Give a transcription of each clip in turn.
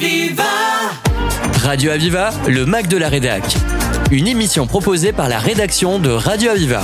Aviva Radio Aviva, le Mac de la Rédac. Une émission proposée par la rédaction de Radio Aviva.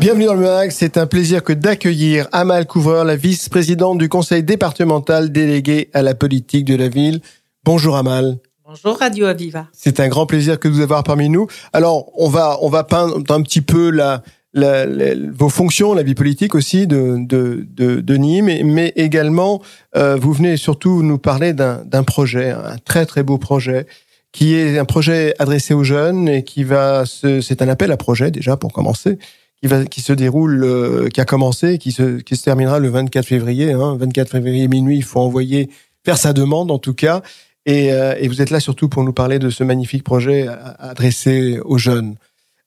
Bienvenue dans le MAG, c'est un plaisir que d'accueillir Amal Couvreur, la vice-présidente du conseil départemental délégué à la politique de la ville. Bonjour Amal. Bonjour Radio Aviva. C'est un grand plaisir que de vous avoir parmi nous. Alors, on va on va peindre un petit peu la, la, vos fonctions, la vie politique aussi de de, de, de Nîmes, mais également euh, vous venez surtout nous parler d'un projet, un très très beau projet qui est un projet adressé aux jeunes et qui va c'est un appel à projet déjà pour commencer, qui va, qui se déroule, euh, qui a commencé, qui se, qui se terminera le 24 février. Hein, 24 février minuit, il faut envoyer faire sa demande en tout cas. Et, euh, et, vous êtes là surtout pour nous parler de ce magnifique projet adressé aux jeunes.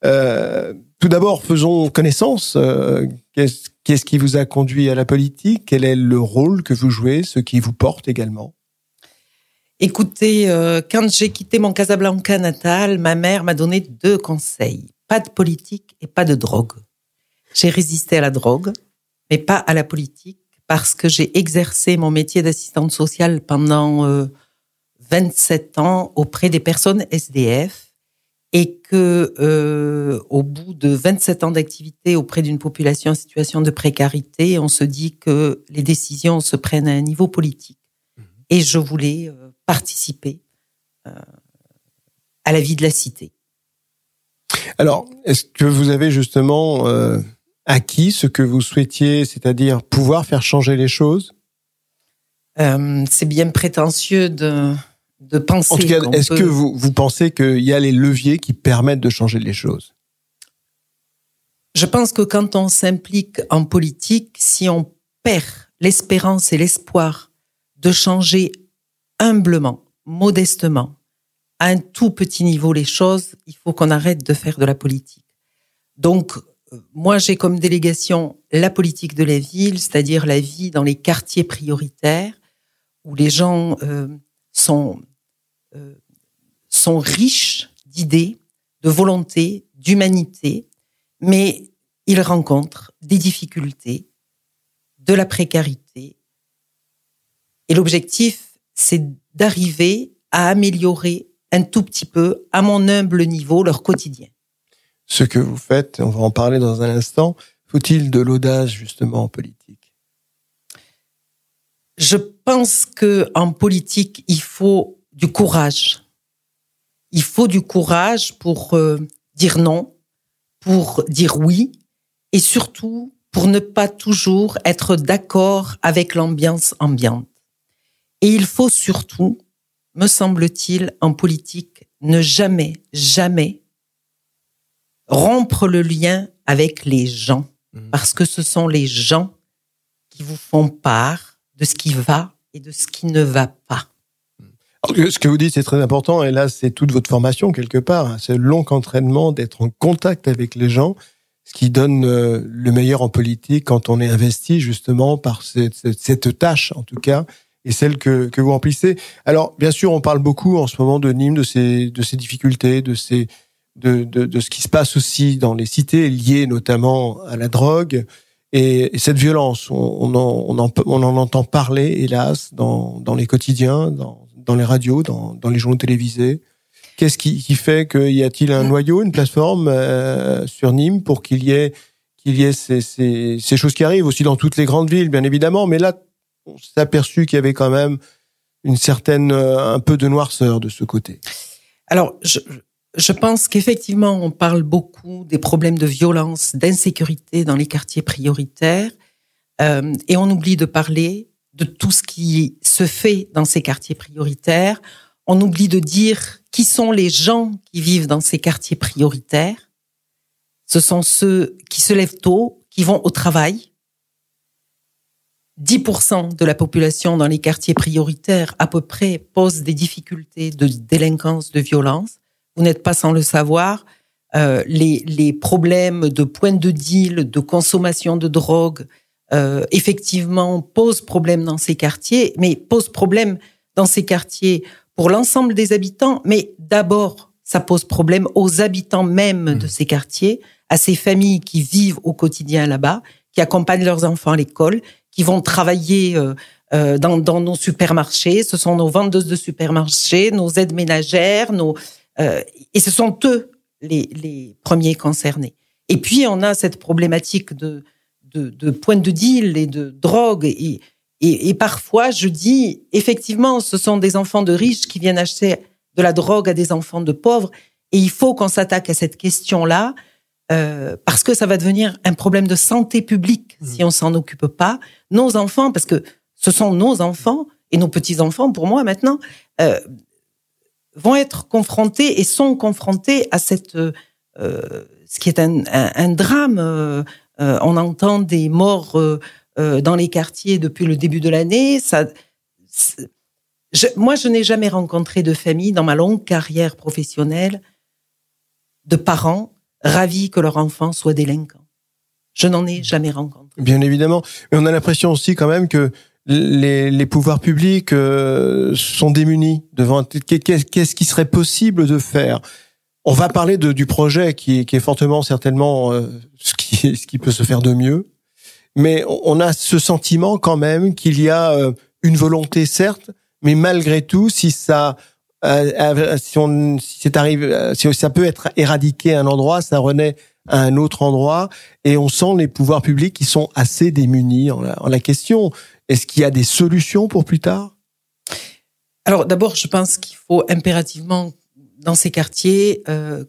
Euh, tout d'abord, faisons connaissance. Euh, qu'est-ce, qui vous a conduit à la politique? Quel est le rôle que vous jouez, ce qui vous porte également? Écoutez, euh, quand j'ai quitté mon Casablanca natal, ma mère m'a donné deux conseils. Pas de politique et pas de drogue. J'ai résisté à la drogue, mais pas à la politique, parce que j'ai exercé mon métier d'assistante sociale pendant 27 euh, ans auprès des personnes SDF et que euh, au bout de 27 ans d'activité auprès d'une population en situation de précarité, on se dit que les décisions se prennent à un niveau politique. Mmh. Et je voulais participer euh, à la vie de la cité. Alors, est-ce que vous avez justement euh, acquis ce que vous souhaitiez, c'est-à-dire pouvoir faire changer les choses? Euh, C'est bien prétentieux de, de penser. En tout cas, est-ce que vous, vous pensez qu'il y a les leviers qui permettent de changer les choses? Je pense que quand on s'implique en politique, si on perd l'espérance et l'espoir de changer humblement, modestement, à un tout petit niveau les choses, il faut qu'on arrête de faire de la politique. Donc, euh, moi, j'ai comme délégation la politique de la ville, c'est-à-dire la vie dans les quartiers prioritaires où les gens euh, sont euh, sont riches d'idées, de volonté, d'humanité, mais ils rencontrent des difficultés, de la précarité. Et l'objectif, c'est d'arriver à améliorer un tout petit peu, à mon humble niveau, leur quotidien. Ce que vous faites, on va en parler dans un instant, faut-il de l'audace justement en politique? Je pense que en politique, il faut du courage. Il faut du courage pour euh, dire non, pour dire oui, et surtout pour ne pas toujours être d'accord avec l'ambiance ambiante. Et il faut surtout, me semble-t-il, en politique, ne jamais, jamais rompre le lien avec les gens, mmh. parce que ce sont les gens qui vous font part de ce qui va et de ce qui ne va pas. ce que vous dites, c'est très important, et là, c'est toute votre formation quelque part. Hein. Le long entraînement d'être en contact avec les gens, ce qui donne euh, le meilleur en politique quand on est investi justement par cette, tâche, en tout cas, et celle que, vous remplissez. Alors, bien sûr, on parle beaucoup en ce moment de Nîmes, de ses, difficultés, de, de ce qui se passe aussi dans les cités, liées notamment à la drogue. Et, cette violence, on, on, en, on, en, on en entend parler, hélas, dans, dans les quotidiens, dans, dans les radios, dans, dans les journaux télévisés. Qu'est-ce qui, qui fait qu'il y a-t-il un noyau, une plateforme euh, sur Nîmes pour qu'il y ait qu'il y ait ces, ces, ces choses qui arrivent aussi dans toutes les grandes villes, bien évidemment. Mais là, on s'est aperçu qu'il y avait quand même une certaine, euh, un peu de noirceur de ce côté. Alors, je, je pense qu'effectivement, on parle beaucoup des problèmes de violence, d'insécurité dans les quartiers prioritaires, euh, et on oublie de parler de tout ce qui se fait dans ces quartiers prioritaires. On oublie de dire qui sont les gens qui vivent dans ces quartiers prioritaires. Ce sont ceux qui se lèvent tôt, qui vont au travail, 10% de la population dans les quartiers prioritaires à peu près pose des difficultés de délinquance, de violence. Vous n'êtes pas sans le savoir. Euh, les, les, problèmes de points de deal, de consommation de drogue, euh, effectivement, posent problème dans ces quartiers, mais posent problème dans ces quartiers pour l'ensemble des habitants, mais d'abord, ça pose problème aux habitants même de mmh. ces quartiers, à ces familles qui vivent au quotidien là-bas, qui accompagnent leurs enfants à l'école, qui vont travailler euh, euh, dans, dans, nos supermarchés. Ce sont nos vendeuses de supermarchés, nos aides ménagères, nos et ce sont eux les, les premiers concernés. Et puis on a cette problématique de de, de points de deal et de drogue et, et, et parfois je dis effectivement ce sont des enfants de riches qui viennent acheter de la drogue à des enfants de pauvres et il faut qu'on s'attaque à cette question là euh, parce que ça va devenir un problème de santé publique mmh. si on s'en occupe pas. Nos enfants, parce que ce sont nos enfants et nos petits-enfants, pour moi maintenant, euh, vont être confrontés et sont confrontés à cette, euh, ce qui est un, un, drame. Euh, on entend des morts dans les quartiers depuis le début de l'année. Ça, je, moi, je n'ai jamais rencontré de famille dans ma longue carrière professionnelle de parents ravis que leur enfant soit délinquant. Je n'en ai jamais rencontré. Bien évidemment. Mais on a l'impression aussi quand même que les, les pouvoirs publics euh, sont démunis devant qu'est-ce qui serait possible de faire? On va parler de, du projet qui, qui est fortement certainement euh, ce, qui, ce qui peut se faire de mieux, mais on a ce sentiment quand même qu'il y a euh, une volonté certes, mais malgré tout, si ça euh, si on si c'est arrivé si ça peut être éradiqué à un endroit ça renaît à un autre endroit et on sent les pouvoirs publics qui sont assez démunis en la, en la question est-ce qu'il y a des solutions pour plus tard? Alors d'abord je pense qu'il faut impérativement dans ces quartiers euh,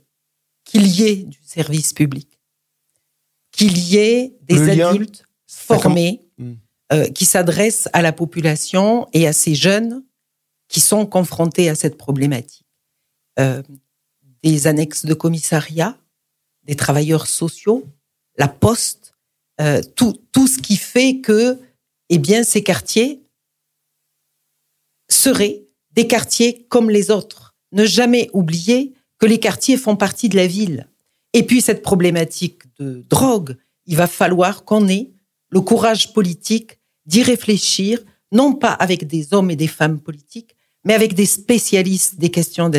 qu'il y ait du service public qu'il y ait des adultes formés hmm. euh, qui s'adressent à la population et à ces jeunes qui sont confrontés à cette problématique. Euh, des annexes de commissariat, des travailleurs sociaux, la poste, euh, tout, tout ce qui fait que eh bien, ces quartiers seraient des quartiers comme les autres. Ne jamais oublier que les quartiers font partie de la ville. Et puis cette problématique de drogue, il va falloir qu'on ait le courage politique d'y réfléchir, non pas avec des hommes et des femmes politiques, mais avec des spécialistes des questions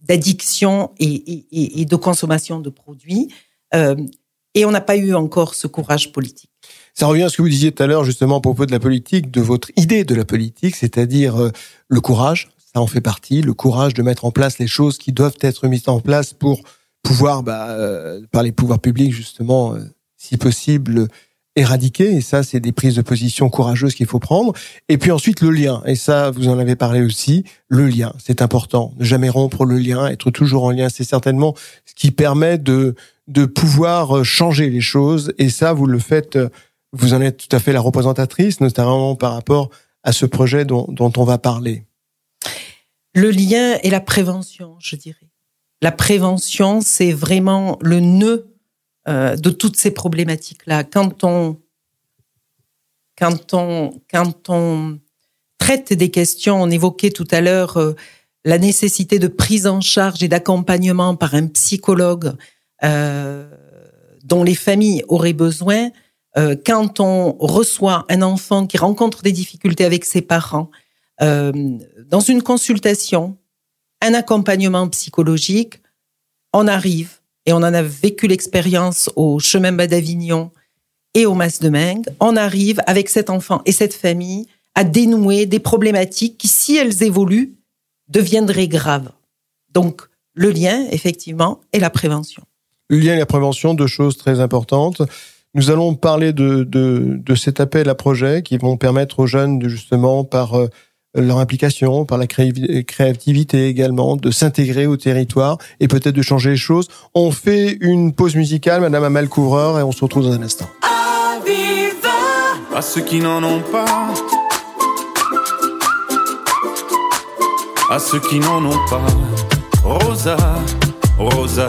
d'addiction et, de consommation de produits. Euh, et on n'a pas eu encore ce courage politique. Ça revient à ce que vous disiez tout à l'heure, justement, à propos de la politique, de votre idée de la politique, c'est-à-dire euh, le courage, ça en fait partie, le courage de mettre en place les choses qui doivent être mises en place pour pouvoir, bah, euh, par les pouvoirs publics, justement, euh, si possible, éradiquer. Et ça, c'est des prises de position courageuses qu'il faut prendre. Et puis ensuite, le lien. Et ça, vous en avez parlé aussi. Le lien, c'est important. Ne jamais rompre le lien, être toujours en lien. C'est certainement ce qui permet de, de pouvoir euh, changer les choses. Et ça, vous le faites, euh, vous en êtes tout à fait la représentatrice, notamment par rapport à ce projet dont, dont on va parler. Le lien et la prévention, je dirais. La prévention, c'est vraiment le nœud euh, de toutes ces problématiques-là. Quand on, quand on, quand on traite des questions, on évoquait tout à l'heure la nécessité de prise en charge et d'accompagnement par un psychologue dont les familles auraient besoin. Euh, quand on reçoit un enfant qui rencontre des difficultés avec ses parents, dans une consultation, un accompagnement psychologique, on arrive et on en a vécu l'expérience au chemin bas d'Avignon et au Mas de Meng, on arrive avec cet enfant et cette famille à dénouer des problématiques qui, si elles évoluent, deviendraient graves. Donc, le lien, effectivement, et la prévention. Le lien et la prévention, deux choses très importantes. Nous allons parler de, de, de cet appel à projet qui vont permettre aux jeunes, de, justement, par euh, leur implication, par la créativité également, de s'intégrer au territoire et peut-être de changer les choses. On fait une pause musicale, Madame Amal Couvreur, et on se retrouve dans un instant. À ceux qui n'en ont pas, à ceux qui n'en ont pas, Rosa, Rosa,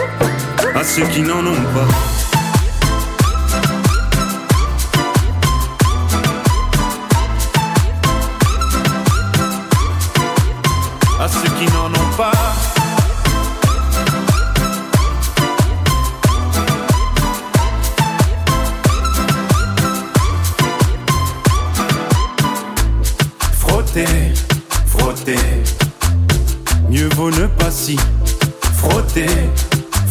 À ceux qui n'en ont pas. À ceux qui n'en ont pas. Frotter, frotter. Mieux vaut ne pas si frotter,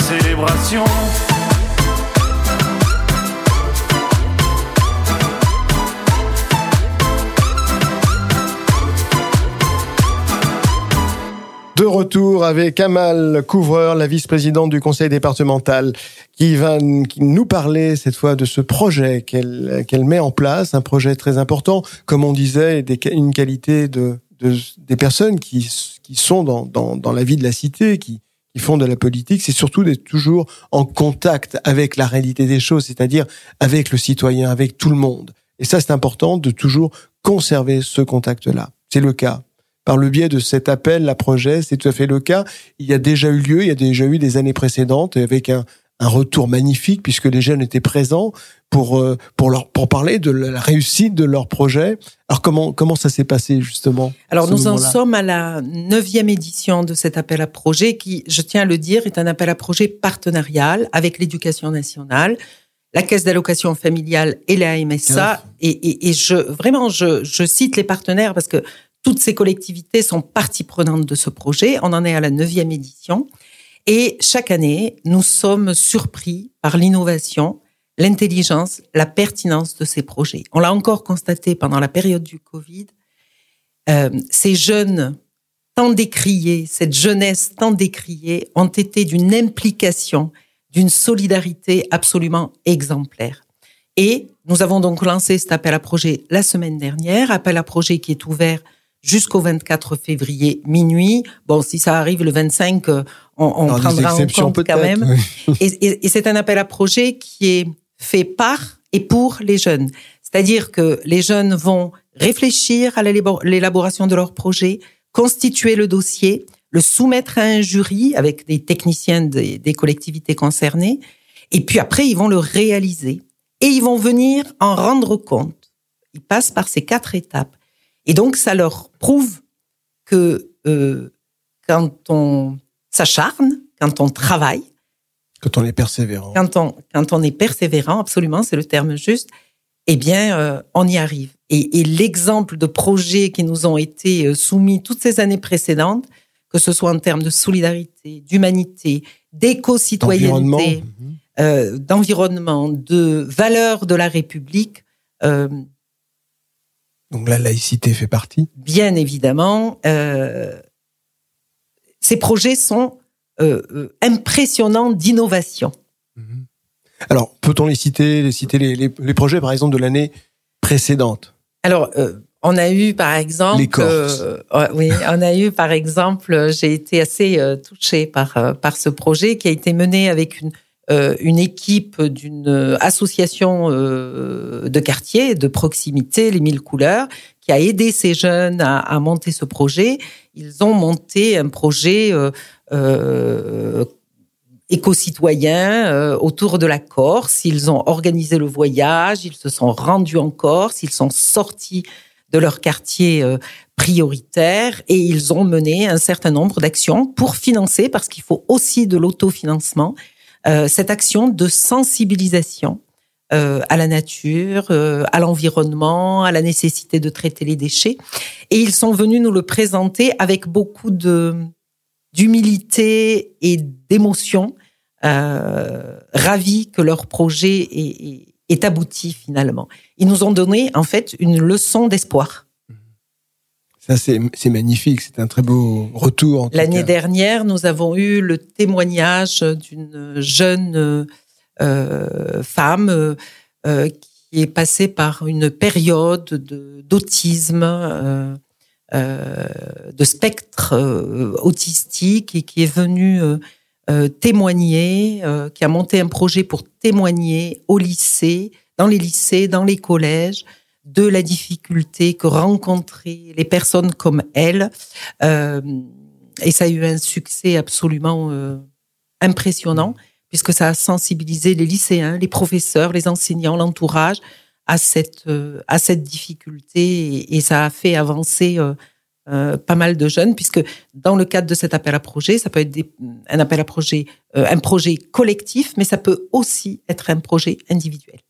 célébrations. De retour avec Amal Couvreur, la vice-présidente du conseil départemental, qui va nous parler cette fois de ce projet qu'elle met en place, un projet très important, comme on disait, une qualité de, de des personnes qui sont dans, dans, dans la vie de la cité, qui font de la politique, c'est surtout d'être toujours en contact avec la réalité des choses, c'est-à-dire avec le citoyen, avec tout le monde. Et ça, c'est important de toujours conserver ce contact-là. C'est le cas par le biais de cet appel à projet, c'est tout à fait le cas. Il y a déjà eu lieu, il y a déjà eu des années précédentes avec un retour magnifique puisque les jeunes étaient présents pour euh, pour leur pour parler de la réussite de leur projet. Alors comment comment ça s'est passé justement Alors nous en sommes à la neuvième édition de cet appel à projet qui, je tiens à le dire, est un appel à projet partenarial avec l'éducation nationale, la caisse d'allocation familiale et la MSA. Et, et, et je vraiment je, je cite les partenaires parce que toutes ces collectivités sont partie prenante de ce projet. On en est à la neuvième édition. Et chaque année, nous sommes surpris par l'innovation, l'intelligence, la pertinence de ces projets. On l'a encore constaté pendant la période du Covid. Euh, ces jeunes tant décriés, cette jeunesse tant décriée, ont été d'une implication, d'une solidarité absolument exemplaire. Et nous avons donc lancé cet appel à projet la semaine dernière, appel à projet qui est ouvert jusqu'au 24 février minuit. Bon, si ça arrive le 25, on, on prendra en compte quand même. Oui. Et, et, et c'est un appel à projet qui est fait par et pour les jeunes. C'est-à-dire que les jeunes vont réfléchir à l'élaboration de leur projet, constituer le dossier, le soumettre à un jury avec des techniciens des, collectivités concernées, et puis après, ils vont le réaliser. Et ils vont venir en rendre compte. Ils passent par ces quatre étapes. Et donc, ça leur prouve que euh, quand on s'acharne, quand on travaille, quand on est persévérant, quand on quand on est persévérant, absolument, c'est le terme juste. Eh bien, euh, on y arrive. Et, et l'exemple de projets qui nous ont été euh, soumis toutes ces années précédentes, que ce soit en termes de solidarité, d'humanité, d'éco-citoyenneté, euh, d'environnement, de valeurs de la République, euh, donc la laïcité fait partie Bien évidemment. Euh, ces projets sont euh, euh, impressionnants d'innovation. Mmh. Alors, peut-on les citer, les citer les, les, les, projets, par exemple, de l'année précédente? Alors, euh, on a eu par exemple, Les euh, oui, on a eu par exemple, j'ai été assez touchée par par ce projet qui a été mené avec une une équipe d'une euh, association euh, de quartier, de proximité, les Mille Couleurs, qui a aidé ces jeunes à, à monter ce projet. Ils ont monté un projet euh, euh, éco-citoyen euh, autour de la Corse. Ils ont organisé le voyage, ils se sont rendus en Corse, ils sont sortis de leur quartier euh, prioritaire et ils ont mené un certain nombre d'actions pour financer, parce qu'il faut aussi de l'autofinancement, euh, cette action de sensibilisation euh, à la nature, euh, à l'environnement, à la nécessité de traiter les déchets. Et ils sont venus nous le présenter avec beaucoup de d'humilité et d'émotion, euh, ravis que leur projet est, est, est abouti finalement. Ils nous ont donné en fait une leçon d'espoir. Ça, c'est magnifique. C'est un très beau retour. L'année dernière, nous avons eu le témoignage d'une jeune euh, femme euh, qui est passée par une période de- d'autisme, euh, de spectre autistique et qui est venue témoigner, qui a monté un projet pour témoigner au lycée, dans les lycées, dans les collèges, de la difficulté que rencontraient les personnes comme elle. Euh, et ça a eu un succès absolument euh, impressionnant, puisque ça a sensibilisé les lycéens, les professeurs, les enseignants, l'entourage à cette, euh, à cette difficulté et, ça a fait avancer euh, euh, pas mal de jeunes, puisque dans le cadre de cet appel à projet, ça peut être des- un appel à projet, un projet collectif, mais ça peut aussi être un projet individuel.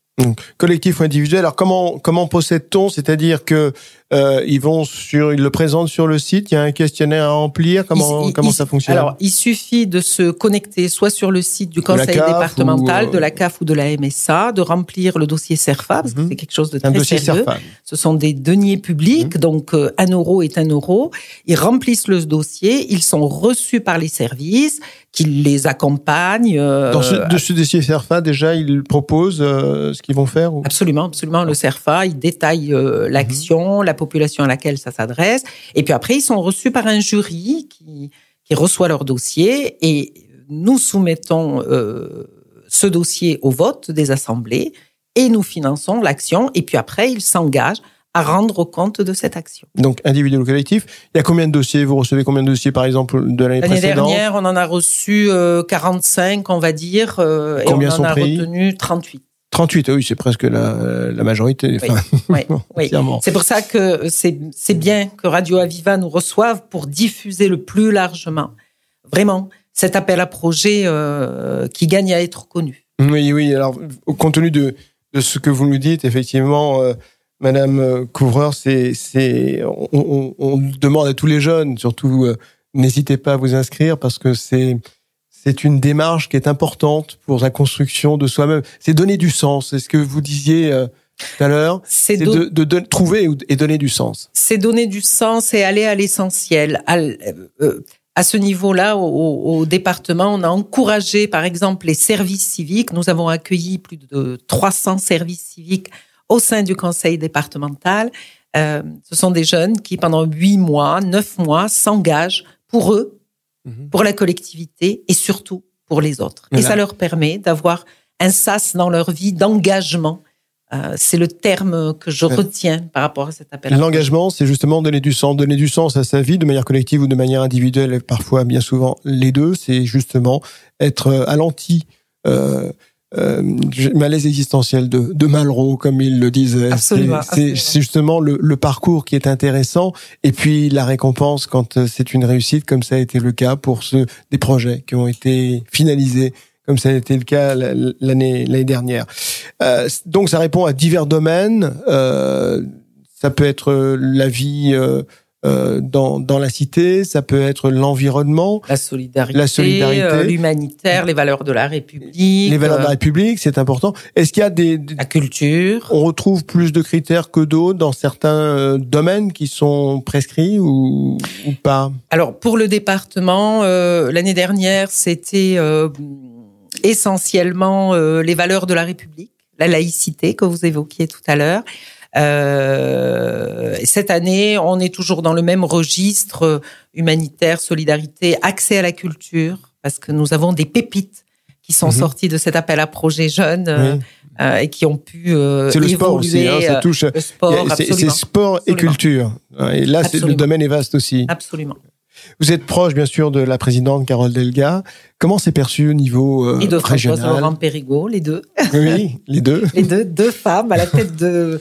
Collectif ou individuel. Alors comment comment procède-t-on C'est-à-dire que euh, ils vont sur, ils le présentent sur le site. Il y a un questionnaire à remplir. Comment Il- comment il- ça fonctionne Alors, il suffit de se connecter soit sur le site du conseil CAF départemental, ou, euh, de la CAF ou de la MSA, de remplir le dossier CERFA, parce que Mhm. c'est quelque chose de C'est un très dossier sérieux. CERFA. Ce sont des deniers publics, Mhm. donc euh, un euro est un euro. Ils remplissent le dossier, ils sont reçus par les services, qui les accompagnent. euh, Dans ce, de ce dossier CERFA, déjà, ils proposent euh, ce qu'ils vont faire. Ou... Absolument, absolument. Le CERFA, il détaille euh, l'action, la population à laquelle ça s'adresse. Et puis après, ils sont reçus par un jury qui, qui reçoit leur dossier et nous soumettons euh, ce dossier au vote des assemblées et nous finançons l'action. Et puis après, ils s'engagent à rendre compte de cette action. Donc individuel ou collectif. Il y a combien de dossiers? Vous recevez combien de dossiers, par exemple, de l'année L'année précédente? dernière, on en a reçu euh, 45, on va dire, euh, et on en sont a pris? retenu 38. 38, oui, c'est presque la, la majorité. Enfin, Oui, oui. C'est pour ça que c'est bien que Radio Aviva nous reçoive pour diffuser le plus largement, vraiment, cet appel à projet euh, qui gagne à être connu. Oui, oui. Alors, au compte tenu de, de ce que vous nous dites, effectivement, euh, Madame Couvreur, c'est, c'est, on, on- on demande à tous les jeunes, surtout, euh, n'hésitez pas à vous inscrire parce que c'est, c'est une démarche qui est importante pour la construction de soi-même. C'est donner du sens. C'est ce que vous disiez euh, tout à l'heure. C'est de, de, don- trouver ou- et donner du sens. c'est donner du sens et aller à l'essentiel. À, l- euh, à ce niveau-là, au, au département, on a encouragé, par exemple, les services civiques. Nous avons accueilli plus de 300 services civiques au sein du conseil départemental. Euh, ce sont des jeunes qui, pendant huit mois, neuf mois, s'engagent pour eux, Mhm. pour la collectivité et surtout pour les autres. Et ça leur permet d'avoir un sas dans leur vie d'engagement. Euh, c'est le terme que je retiens par rapport à cet appel. L'engagement, c'est justement donner du sens, donner du sens à sa vie de manière collective ou de manière individuelle, et parfois bien souvent les deux. C'est justement être euh, à l'anti euh, euh, malaise existentiel de, de Malraux, comme il le disait. Absolument, C'est- justement le, le parcours qui est intéressant, et puis la récompense quand euh, c'est une réussite, comme ça a été le cas pour ceux des projets qui ont été finalisés comme ça a été le cas l'année l'année dernière. Euh, donc ça répond à divers domaines. Euh, ça peut être la vie euh, dans, dans la cité, ça peut être l'environnement, La solidarité, La solidarité. euh, l'humanitaire, les valeurs de la République, les valeurs de la euh, République, c'est important. Est-ce qu'il y a des, des- la culture? on retrouve plus de critères que d'autres dans certains euh, domaines qui sont prescrits ou, ou pas? Alors pour le département, euh, l'année dernière, c'était euh, essentiellement euh, les valeurs de la République, la laïcité que vous évoquiez tout à l'heure. Euh, cette année, on est toujours dans le même registre euh, humanitaire, solidarité, accès à la culture, parce que nous avons des pépites qui sont mhm. sorties de cet appel à projet jeunes euh, euh, et qui ont pu euh, C'est le sport aussi, hein, ça touche. Le sport, c'est sport et culture. Et là, le domaine est vaste aussi. Absolument. Vous êtes proche, bien sûr, de la présidente Carole Delga. Comment c'est perçu au niveau euh, Et de régional Laurent Périgot, les deux? Oui, les deux. les deux, deux femmes à la tête de,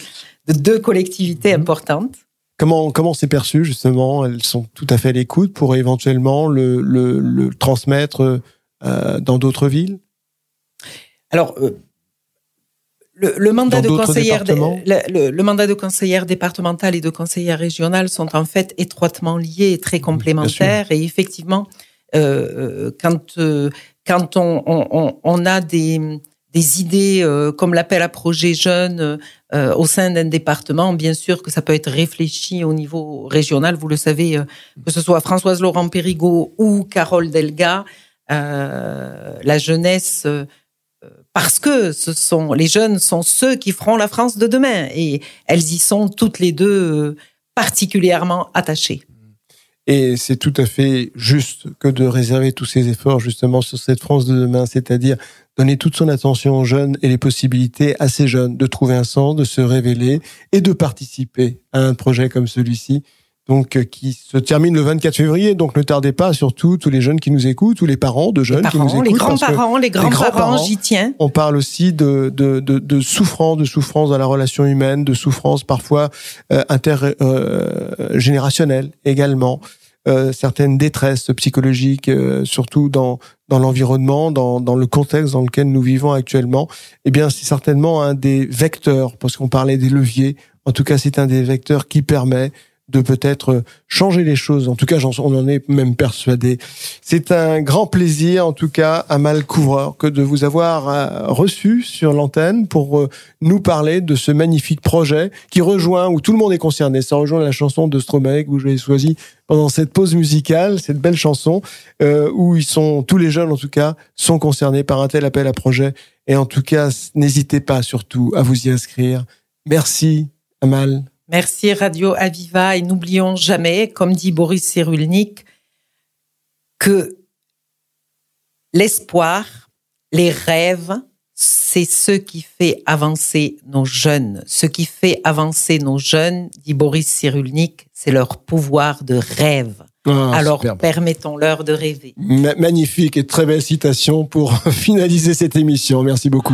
de deux collectivités mhm. importantes. Comment comment c'est perçu justement? Elles sont tout à fait à l'écoute pour éventuellement le, le, le transmettre euh, dans d'autres villes? Alors, euh, le, mandat de conseillère, le, mandat de conseillère départementale et de conseillère régionale sont en fait étroitement liés et très complémentaires. Et effectivement, euh, euh, quand euh, quand on, on, on, a des des idées comme l'appel à projet jeune au sein d'un département, bien sûr que ça peut être réfléchi au niveau régional. Vous le savez, que ce soit Françoise Laurent Périgot ou Carole Delga, la jeunesse parce que ce sont les jeunes sont ceux qui feront la France de demain et elles y sont toutes les deux euh, particulièrement attachées. Et c'est tout à fait juste que de réserver tous ces efforts justement sur cette France de demain, c'est-à-dire donner toute son attention aux jeunes et les possibilités à ces jeunes de trouver un sens, de se révéler et de participer à un projet comme celui-ci donc euh, qui se termine le 24 février. Donc ne tardez pas, surtout tous les jeunes qui nous écoutent, tous les parents de jeunes qui nous écoutent. Les grands-parents, les grands-parents, j'y tiens. On parle aussi de, de, de, de, souffrance, de souffrance dans la relation humaine, de souffrance parfois euh, intergénérationnelle euh, également. Euh, certaines détresses psychologiques, euh, surtout dans dans l'environnement, dans, dans le contexte dans lequel nous vivons actuellement, eh bien c'est certainement un des vecteurs, parce qu'on parlait des leviers. En tout cas, c'est un des vecteurs qui permet de peut-être changer les choses. En tout cas, on en est même persuadé. C'est un grand plaisir, en tout cas, à Mal Couvreur, que de vous avoir euh, reçu sur l'antenne pour euh, nous parler de ce magnifique projet qui rejoint, où tout le monde est concerné. Ça rejoint la chanson de Stromae que vous avez choisi pendant cette pause musicale, cette belle chanson, euh, où ils sont, tous les jeunes en tout cas, sont concernés par un tel appel à projet. Et en tout cas, n'hésitez pas surtout à vous y inscrire. Merci, Amal. Merci Radio Aviva et n'oublions jamais, comme dit Boris Cyrulnik, que l'espoir, les rêves, c'est ce qui fait avancer nos jeunes. Ce qui fait avancer nos jeunes, dit Boris Cyrulnik, c'est leur pouvoir de rêve. Ah, Alors permettons-leur de rêver. magnifique et très belle citation pour finaliser cette émission. Merci beaucoup.